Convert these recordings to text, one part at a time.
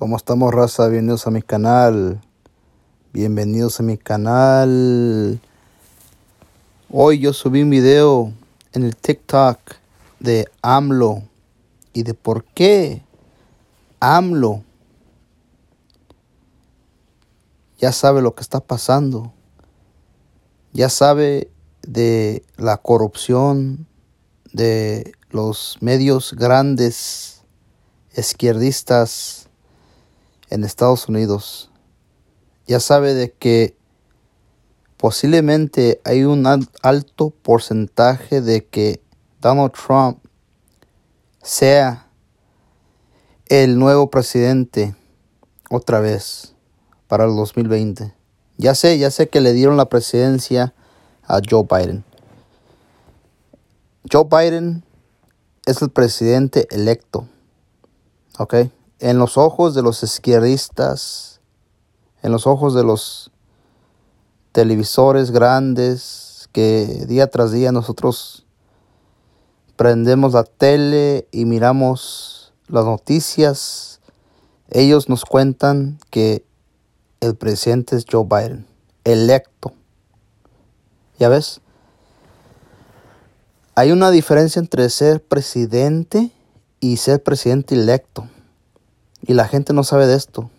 ¿Cómo estamos, raza? Bienvenidos a mi canal. Bienvenidos a mi canal. Hoy yo subí un video en el TikTok de AMLO y de por qué AMLO ya sabe lo que está pasando. Ya sabe de la corrupción de los medios grandes izquierdistas en Estados Unidos. Ya sabe de que posiblemente hay un alto porcentaje de que Donald Trump sea el nuevo presidente otra vez para el 2020. Ya sé, ya sé que le dieron la presidencia a Joe Biden. Joe Biden es el presidente electo. ¿Ok? En los ojos de los izquierdistas, en los ojos de los televisores grandes que día tras día nosotros prendemos la tele y miramos las noticias, ellos nos cuentan que el presidente es Joe Biden, electo. ¿Ya ves? Hay una diferencia entre ser presidente y ser presidente electo. Y la gente no sabe de esto.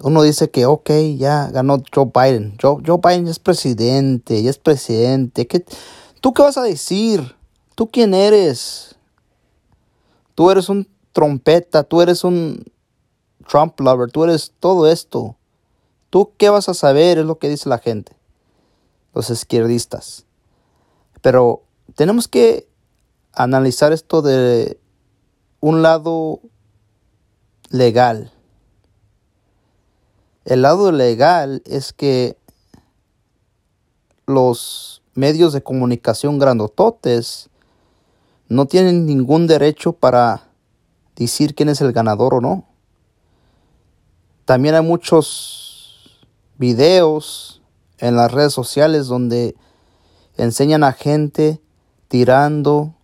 Uno dice que, ok, ya ganó Joe Biden. Joe, Joe Biden es presidente, ya es presidente. ¿Qué, ¿Tú qué vas a decir? ¿Tú quién eres? Tú eres un trompeta, tú eres un Trump lover, tú eres todo esto. ¿Tú qué vas a saber? Es lo que dice la gente. Los izquierdistas. Pero tenemos que analizar esto de un lado legal. El lado legal es que los medios de comunicación grandototes no tienen ningún derecho para decir quién es el ganador o no. También hay muchos videos en las redes sociales donde enseñan a gente tirando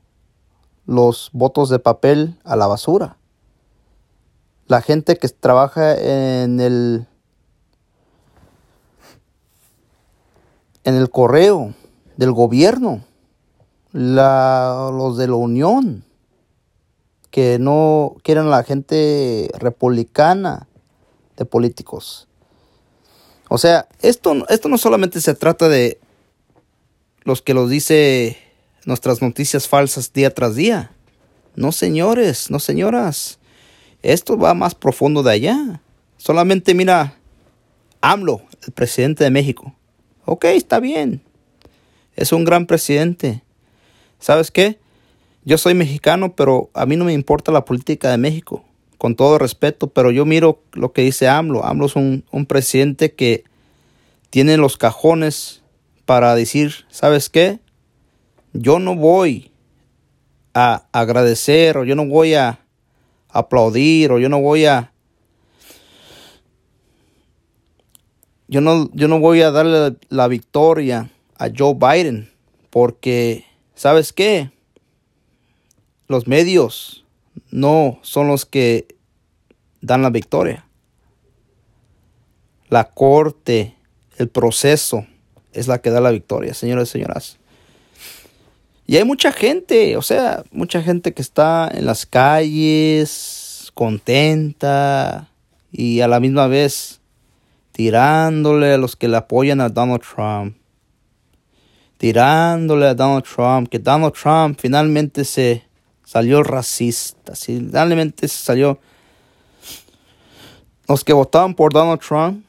los votos de papel a la basura. La gente que trabaja en el en el correo del gobierno, los de la Unión, que no quieren a la gente republicana de políticos. O sea, esto, esto no solamente se trata de los que los dice nuestras noticias falsas día tras día. No, señores, no, señoras. Esto va más profundo de allá. Solamente mira AMLO, el presidente de México. Ok, está bien. Es un gran presidente. ¿Sabes qué? Yo soy mexicano, pero a mí no me importa la política de México. Con todo respeto, pero yo miro lo que dice AMLO. AMLO es un, un presidente que tiene los cajones para decir, ¿sabes qué? yo no voy a agradecer o yo no voy a aplaudir o yo no voy a yo no yo no voy a darle la victoria a Joe Biden porque sabes qué los medios no son los que dan la victoria. La corte el proceso es la que da la victoria señores y señoras y hay mucha gente, o sea, mucha gente que está en las calles, contenta y a la misma vez tirándole a los que le apoyan a Donald Trump. Tirándole a Donald Trump, que Donald Trump finalmente se salió racista, finalmente se salió... Los que votaban por Donald Trump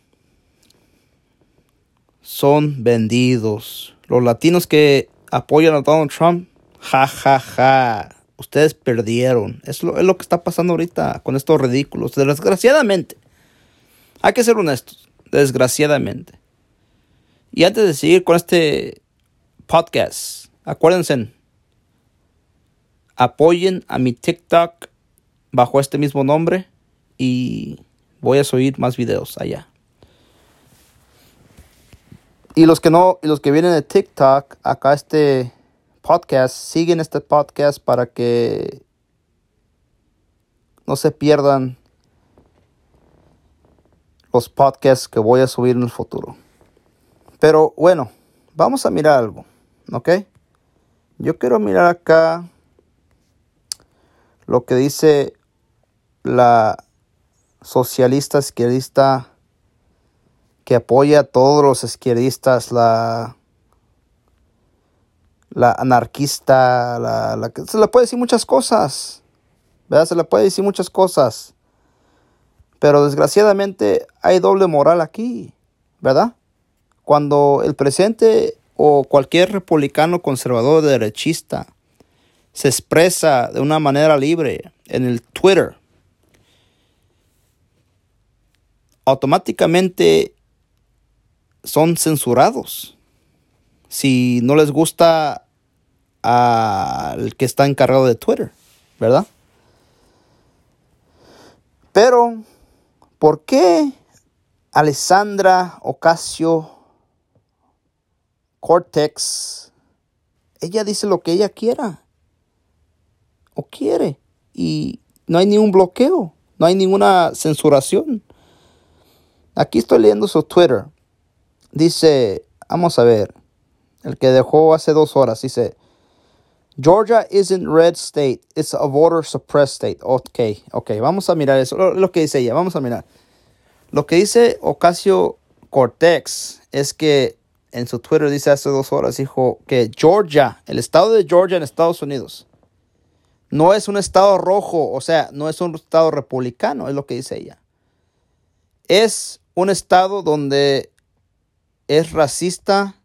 son vendidos. Los latinos que apoyan a Donald Trump, ja, ja, ja. Ustedes perdieron. Es lo, es lo que está pasando ahorita con estos ridículos. Desgraciadamente. Hay que ser honestos. Desgraciadamente. Y antes de seguir con este podcast, acuérdense, apoyen a mi TikTok bajo este mismo nombre y voy a subir más videos allá. Y los que no, y los que vienen de TikTok, acá este podcast, siguen este podcast para que no se pierdan los podcasts que voy a subir en el futuro. Pero bueno, vamos a mirar algo, ¿ok? Yo quiero mirar acá lo que dice la socialista izquierdista que apoya a todos los izquierdistas, la, la anarquista, la, la, se le puede decir muchas cosas, ¿verdad? Se le puede decir muchas cosas. Pero desgraciadamente hay doble moral aquí, ¿verdad? Cuando el presidente o cualquier republicano conservador derechista se expresa de una manera libre en el Twitter, automáticamente son censurados. Si no les gusta al que está encargado de Twitter, ¿verdad? Pero, ¿por qué Alessandra Ocasio Cortex, ella dice lo que ella quiera o quiere y no hay ningún bloqueo, no hay ninguna censuración. Aquí estoy leyendo su Twitter. Dice, vamos a ver, el que dejó hace dos horas, dice, Georgia isn't red state, it's a voter suppressed state. Ok, ok, vamos a mirar eso, lo, que dice ella, vamos a mirar. Lo que dice Ocasio Cortex es que en su Twitter dice hace dos horas, dijo que Georgia, el estado de Georgia en Estados Unidos, no es un estado rojo, o sea, no es un estado republicano, es lo que dice ella. Es un estado donde es racista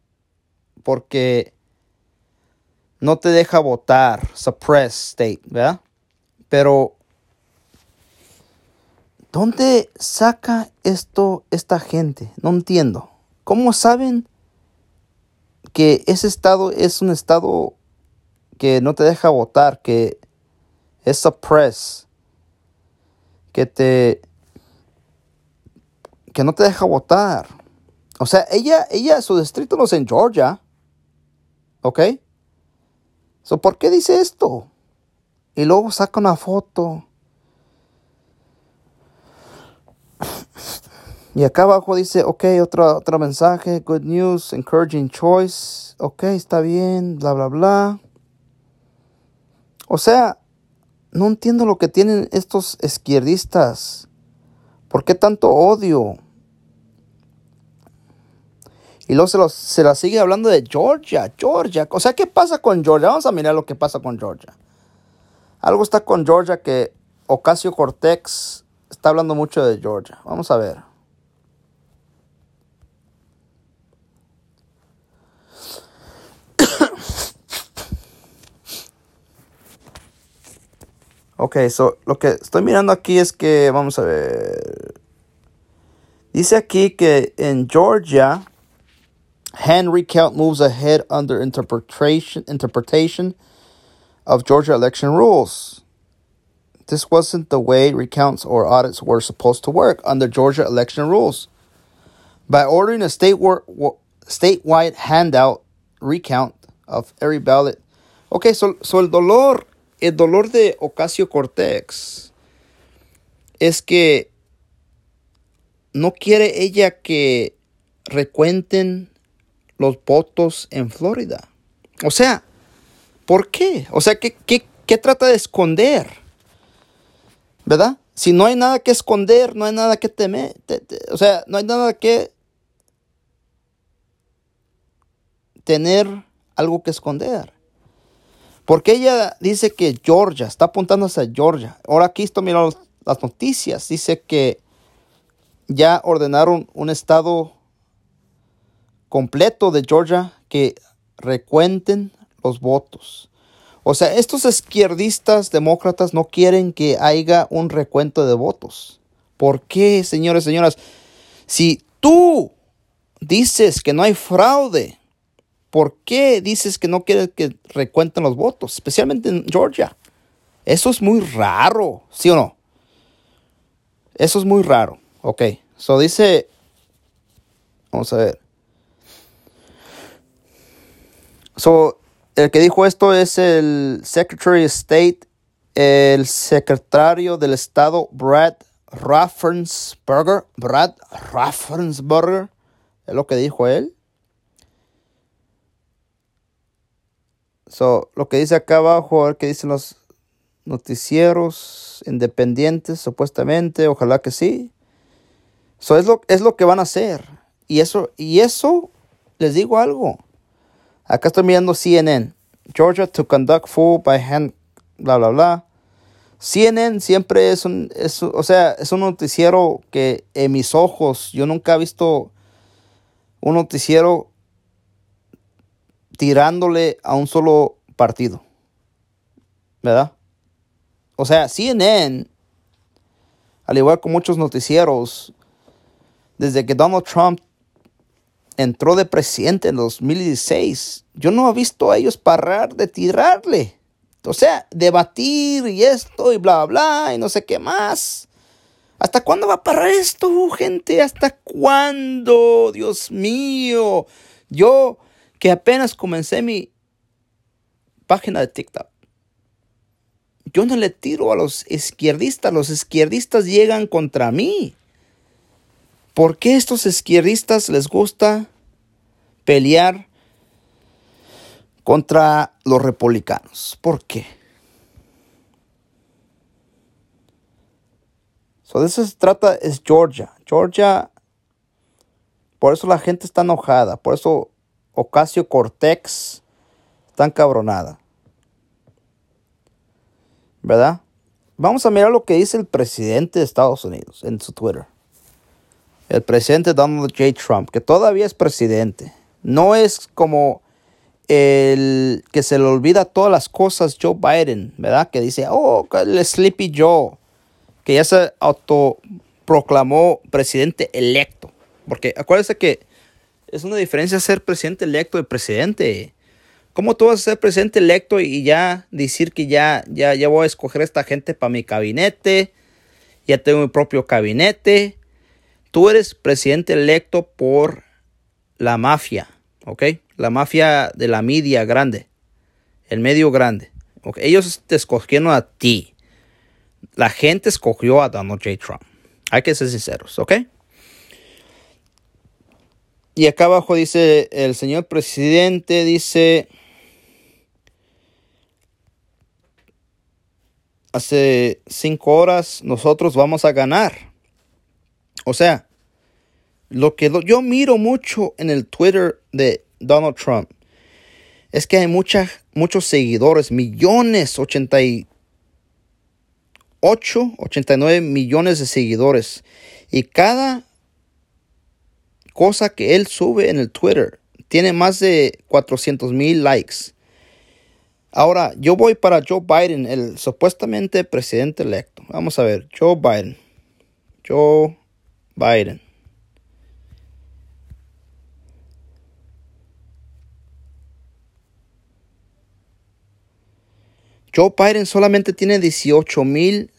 porque no te deja votar, suppress state, ¿verdad? Pero, ¿dónde saca esto esta gente? No entiendo. ¿Cómo saben que ese estado es un estado que no te deja votar, que es suppress, que te que no te deja votar? O sea, ella, ella, su distrito no es en Georgia. ¿Ok? ¿Por qué dice esto? Y luego saca una foto. Y acá abajo dice, ok, otro, otro mensaje, good news, encouraging choice. Ok, está bien, bla, bla, bla. O sea, no entiendo lo que tienen estos izquierdistas. ¿Por qué tanto odio? Y luego se, se la sigue hablando de Georgia, Georgia. O sea, ¿qué pasa con Georgia? Vamos a mirar lo que pasa con Georgia. Algo está con Georgia que Ocasio Cortex está hablando mucho de Georgia. Vamos a ver. ok, so lo que estoy mirando aquí es que, vamos a ver. Dice aquí que en Georgia Hand recount moves ahead under interpretation interpretation of Georgia election rules. This wasn't the way recounts or audits were supposed to work under Georgia election rules. By ordering a state statewide handout recount of every ballot. Okay, so, so el dolor, el dolor de Ocasio Cortex es que no quiere ella que recuenten los votos en Florida. O sea, ¿por qué? O sea, ¿qué, qué, trata de esconder? ¿Verdad? Si no hay nada que esconder, no hay nada que temer. o sea, no hay nada que tener algo que esconder. Porque ella dice que Georgia, está apuntando hacia Georgia. Ahora aquí estoy mirando las noticias. Dice que ya ordenaron un estado completo de Georgia que recuenten los votos. O sea, estos izquierdistas demócratas no quieren que haya un recuento de votos. ¿Por qué, señores señoras? Si tú dices que no hay fraude, ¿por qué dices que no quieres que recuenten los votos? Especialmente en Georgia. Eso es muy raro, ¿sí o no? Eso es muy raro. Ok, so dice, vamos a ver. So, el que dijo esto es el Secretary of State, el secretario del Estado Brad Raffensberger, Brad Raffensberger, es lo que dijo él. So, lo que dice acá abajo, ver qué dicen los noticieros independientes, supuestamente, ojalá que sí. So, es, lo, es lo que van a hacer. Y eso, y eso, les digo algo. Acá estoy mirando CNN. Georgia to conduct full by hand, bla, bla, bla. CNN siempre es un, es, o sea, es un noticiero que en mis ojos, yo nunca he visto un noticiero tirándole a un solo partido. ¿Verdad? O sea, CNN, al igual que muchos noticieros, desde que Donald Trump entró de presidente en 2016, yo no he visto a ellos parar de tirarle. O sea, debatir y esto y bla, bla, y no sé qué más. ¿Hasta cuándo va a parar esto, gente? ¿Hasta cuándo? Dios mío. Yo que apenas comencé mi página de TikTok. Yo no le tiro a los izquierdistas, los izquierdistas llegan contra mí. ¿Por qué estos izquierdistas les gusta pelear contra los republicanos? ¿Por qué? So, de eso se trata es Georgia. Georgia, por eso la gente está enojada, por eso Ocasio Cortex está encabronada. ¿Verdad? Vamos a mirar lo que dice el presidente de Estados Unidos en su Twitter el presidente Donald J. Trump, que todavía es presidente, no es como el que se le olvida todas las cosas Joe Biden, ¿verdad? Que dice, oh, el Sleepy Joe, que ya se autoproclamó presidente electo. Porque acuérdense que es una diferencia ser presidente electo de presidente. ¿Cómo tú vas a ser presidente electo y ya decir que ya, ya, ya voy a escoger a esta gente para mi gabinete? Ya tengo mi propio gabinete Tú eres presidente electo por la mafia, ¿ok? La mafia de la media grande, el medio grande. Ellos te escogieron a ti. La gente escogió a Donald J. Trump. Hay que ser sinceros, ¿ok? Y acá abajo dice el señor presidente, dice, hace cinco horas nosotros vamos a ganar. O sea, lo que yo miro mucho en el Twitter de Donald Trump es que hay muchos seguidores, millones, 88, 89 millones de seguidores. Y cada cosa que él sube en el Twitter tiene más de 400 mil likes. Ahora, yo voy para Joe Biden, el supuestamente presidente electo. Vamos a ver, Joe Biden. Joe Biden. Joe Biden solamente tiene 18 mil,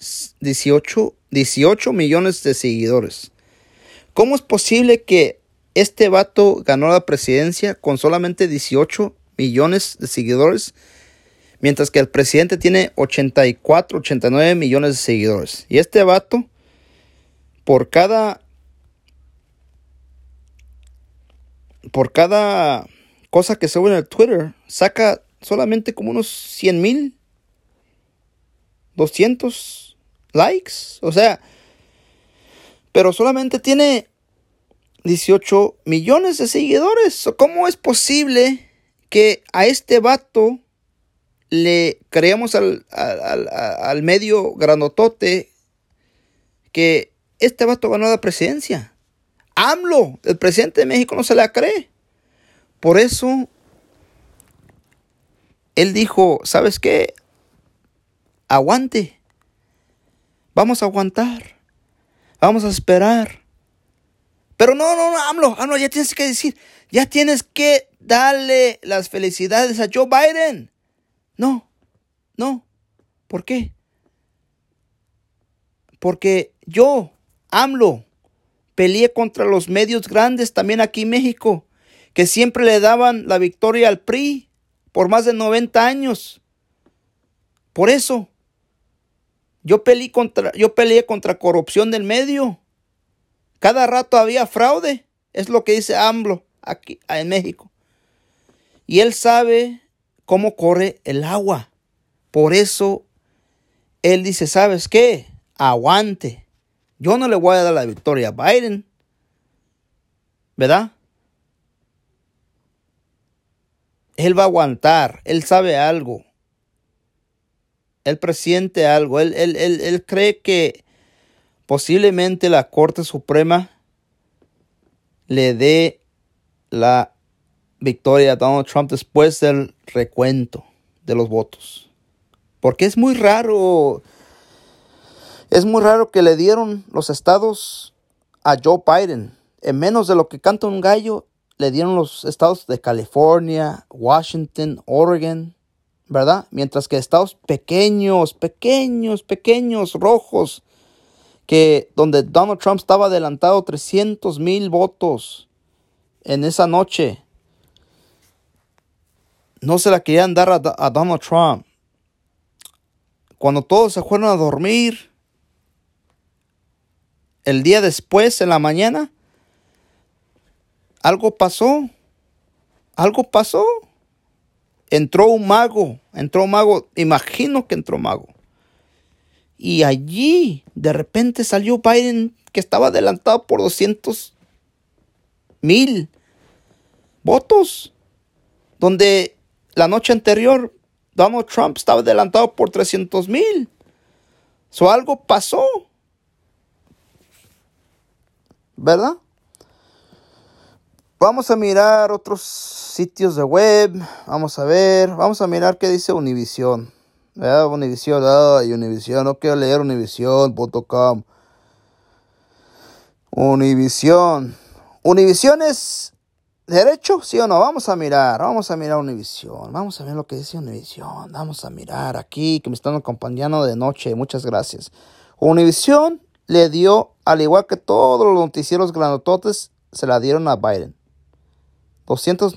18, 18 millones de seguidores. ¿Cómo es posible que este vato ganó la presidencia con solamente 18 millones de seguidores? Mientras que el presidente tiene 84, 89 millones de seguidores. Y este vato, por cada por cada cosa que sube en el Twitter, saca solamente como unos 100 mil, 200 likes. O sea, pero solamente tiene 18 millones de seguidores. ¿Cómo es posible que a este vato le creamos al, al, al medio granotote que este vato ganó la presidencia? AMLO, el presidente de México, no se la cree. Por eso, él dijo, ¿sabes qué? Aguante. Vamos a aguantar. Vamos a esperar. Pero no, no, no, AMLO, AMLO, ya tienes que decir, ya tienes que darle las felicidades a Joe Biden. No, no. ¿Por qué? Porque yo, AMLO, peleé contra los medios grandes también aquí en México, que siempre le daban la victoria al PRI por más de 90 años. Por eso, Yo peleé contra, yo peleé contra corrupción del medio. Cada rato había fraude. Es lo que dice AMLO aquí en México. Y él sabe cómo corre el agua. Por eso él dice, ¿sabes qué? Aguante. Yo no le voy a dar la victoria a Biden. ¿Verdad? Él va a aguantar. Él sabe algo. Él presiente algo. Él, él, él cree que posiblemente la Corte Suprema le dé la victoria a Donald Trump después del recuento de los votos. Porque es muy raro, es muy raro que le dieron los estados a Joe Biden. En menos de lo que canta un gallo, le dieron los estados de California, Washington, Oregon, ¿verdad? Mientras que estados pequeños, pequeños, pequeños, rojos, que donde Donald Trump estaba adelantado 300 mil votos en esa noche, no se la querían dar a, Donald Trump. Cuando todos se fueron a dormir, el día después, en la mañana, algo pasó. Algo pasó. Entró un mago. Entró un mago. Imagino que entró mago. Y allí, de repente, salió Biden, que estaba adelantado por 200 mil votos. Donde la noche anterior, Donald Trump estaba adelantado por 300 mil. So algo pasó. ¿Verdad? Vamos a mirar otros sitios de web. Vamos a ver. Vamos a mirar qué dice Univision. ¿Verdad? Univision. Ay, Univision. No quiero leer univision.com. Univision. Univision es ¿Derecho? ¿Sí o no? Vamos a mirar, vamos a mirar Univisión, vamos a ver lo que dice Univisión, vamos a mirar aquí que me están acompañando de noche, muchas gracias. Univisión le dio, al igual que todos los noticieros granototes, se la dieron a Biden. 200,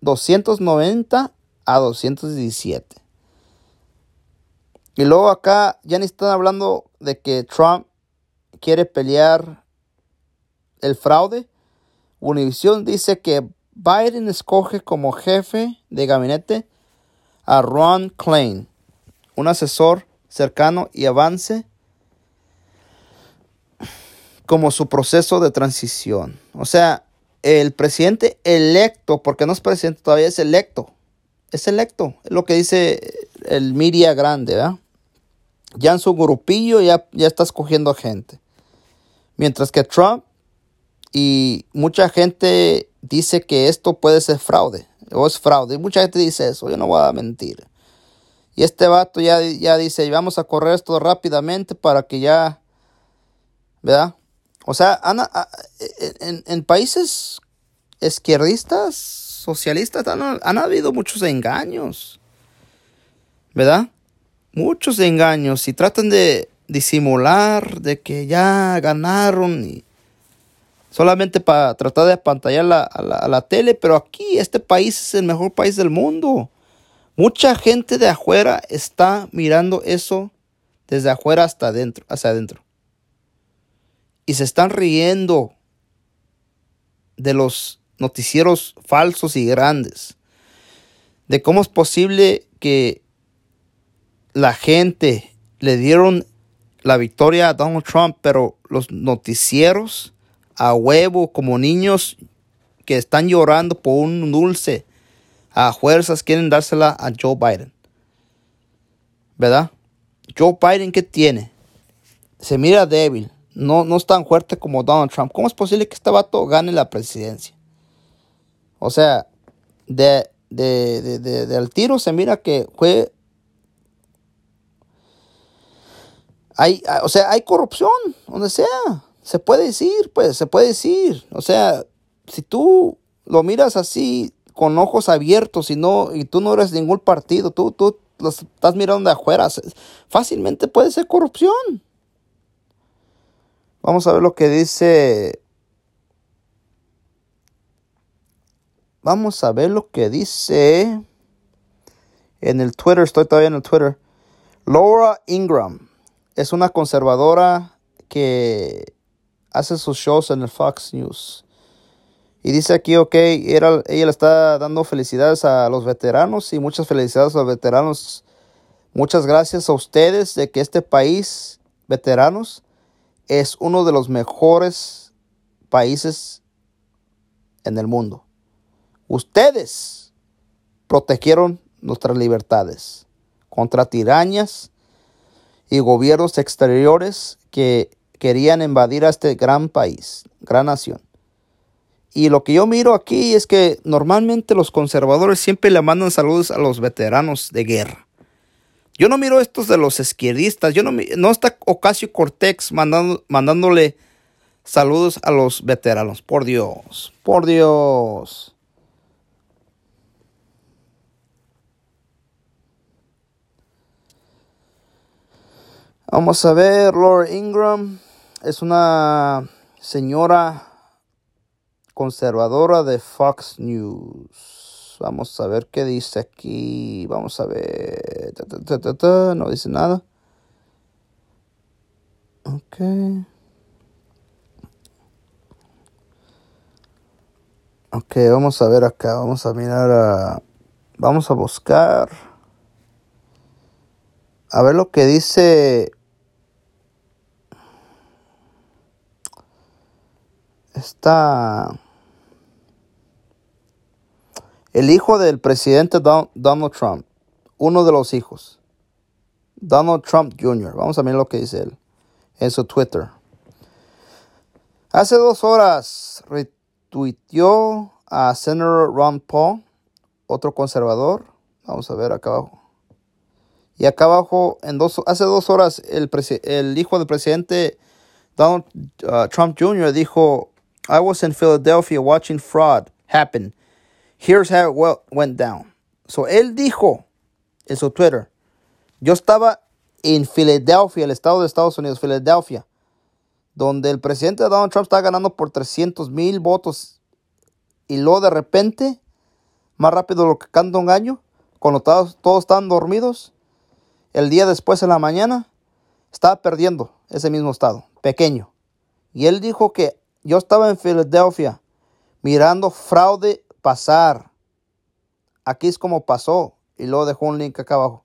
290 a 217. Y luego acá ya ni están hablando de que Trump quiere pelear el fraude Univision dice que Biden escoge como jefe de gabinete a Ron Klein, un asesor cercano y avance como su proceso de transición. O sea, el presidente electo, porque no es presidente todavía, es electo. Es electo, es lo que dice el media grande, ¿verdad? Ya en su grupillo ya, ya está escogiendo gente. Mientras que Trump y mucha gente dice que esto puede ser fraude, o es fraude. Y mucha gente dice eso, yo no voy a mentir. Y este vato ya, ya dice, vamos a correr esto rápidamente para que ya, ¿verdad? O sea, en, en, países izquierdistas, socialistas, han, habido muchos engaños, ¿verdad? Muchos engaños y tratan de disimular de que ya ganaron y solamente para tratar de apantallar la, a, la, tele, pero aquí este país es el mejor país del mundo. Mucha gente de afuera está mirando eso desde afuera hasta adentro, hacia adentro. Y se están riendo de los noticieros falsos y grandes. De cómo es posible que la gente le dieron la victoria a Donald Trump, pero los noticieros a huevo, como niños que están llorando por un dulce. A fuerzas quieren dársela a Joe Biden. ¿Verdad? Joe Biden, ¿qué tiene? Se mira débil. No, no es tan fuerte como Donald Trump. ¿Cómo es posible que este vato gane la presidencia? O sea, de, de, de, del tiro se mira que fue hay, o sea, hay corrupción, donde sea. Se puede decir, pues, se puede decir. O sea, si tú lo miras así con ojos abiertos y no y tú no eres ningún partido, tú tú los estás mirando de afuera, fácilmente puede ser corrupción. Vamos a ver lo que dice Vamos a ver lo que dice en el Twitter, estoy todavía en el Twitter. Laura Ingram es una conservadora que hace sus shows en el Fox News. Y dice aquí, ok, ella le está dando felicidades a los veteranos y muchas felicidades a los veteranos. Muchas gracias a ustedes de que este país, veteranos, es uno de los mejores países en el mundo. Ustedes protegieron nuestras libertades contra tirañas y gobiernos exteriores que querían invadir a este gran país, gran nación. Y lo que yo miro aquí es que normalmente los conservadores siempre le mandan saludos a los veteranos de guerra. Yo no miro estos de los izquierdistas. Yo no, no está Ocasio Cortex mandando, mandándole saludos a los veteranos. Por Dios, por Dios. Vamos a ver, Laura Ingram es una señora conservadora de Fox News. Vamos a ver qué dice aquí. Vamos a ver. no dice nada. Ok. Ok, vamos a ver acá. Vamos a mirar a. Vamos a buscar. A ver lo que dice está el hijo del presidente Donald Trump, uno de los hijos, Donald Trump Jr. Vamos a ver lo que dice él en su Twitter. Hace dos horas retuiteó a Senator Ron Paul, otro conservador. Vamos a ver acá abajo. Y acá abajo, en dos, hace dos horas, el, hijo del presidente Donald uh, Trump Jr. dijo I was in Philadelphia watching fraud happen. Here's how it went down. So él dijo en su Twitter, yo estaba en Filadelfia, el estado de Estados Unidos, Filadelfia, donde el presidente Donald Trump está ganando por 300 mil votos y luego de repente, más rápido de lo que canta un año, cuando todos, todos están dormidos, el día después en la mañana, estaba perdiendo ese mismo estado, pequeño. Y él dijo que yo estaba en Filadelfia mirando fraude pasar. Aquí es como pasó. Y luego dejó un link acá abajo.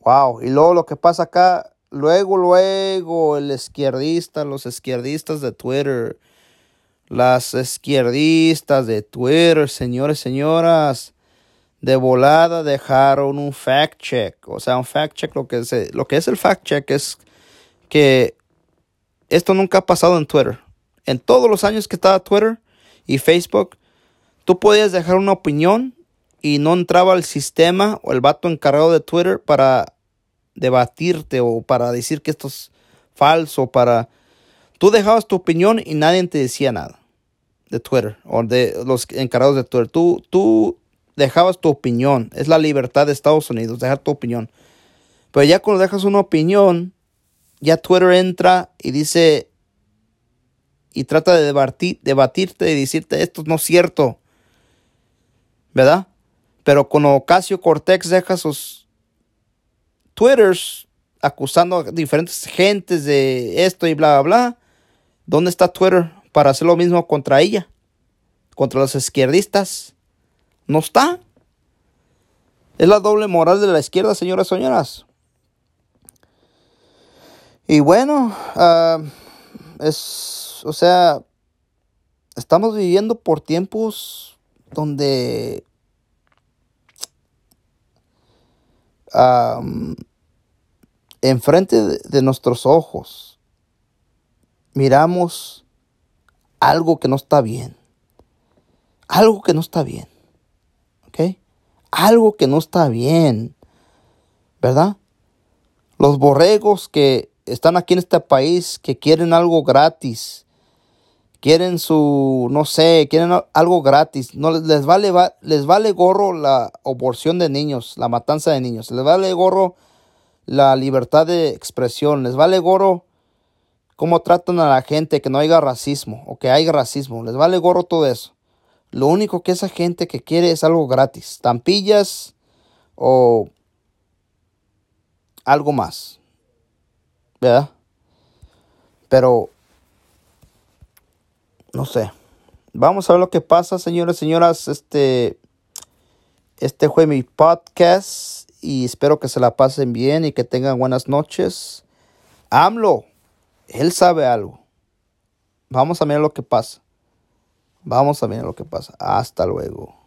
Wow. Y luego lo que pasa acá, luego, luego, el izquierdista, los izquierdistas de Twitter. Las izquierdistas de Twitter, señores, señoras, de volada dejaron un fact check. O sea, un fact check, lo que es, lo que es el fact check es que esto nunca ha pasado en Twitter. En todos los años que estaba Twitter y Facebook, tú podías dejar una opinión y no entraba el sistema o el vato encargado de Twitter para debatirte o para decir que esto es falso, para... Tú dejabas tu opinión y nadie te decía nada de Twitter o de los encargados de Twitter. Tú, tú dejabas tu opinión. Es la libertad de Estados Unidos, dejar tu opinión. Pero ya cuando dejas una opinión, ya Twitter entra y dice y trata de debatir, debatirte y decirte esto no es cierto. ¿Verdad? Pero cuando Ocasio Cortex deja sus Twitters acusando a diferentes gentes de esto y bla, bla, bla, ¿dónde está Twitter para hacer lo mismo contra ella? Contra los izquierdistas. No está. Es la doble moral de la izquierda, señoras y señoras. Y bueno, ah, es, o sea, estamos viviendo por tiempos donde enfrente de, de nuestros ojos miramos algo que no está bien. Algo que no está bien. ¿Ok? Algo que no está bien. ¿Verdad? Los borregos que están aquí en este país que quieren algo gratis. Quieren su, no sé, quieren algo gratis. No les vale, les vale gorro la aborción de niños, la matanza de niños. Les vale gorro la libertad de expresión. Les vale gorro cómo tratan a la gente, que no haya racismo o que haya racismo. Les vale gorro todo eso. Lo único que esa gente que quiere es algo gratis. Tampillas o algo más. ¿verdad? Pero, no sé. Vamos a ver lo que pasa, señores señoras. Este, este fue mi podcast y espero que se la pasen bien y que tengan buenas noches. AMLO, él sabe algo. Vamos a ver lo que pasa. Vamos a ver lo que pasa. Hasta luego.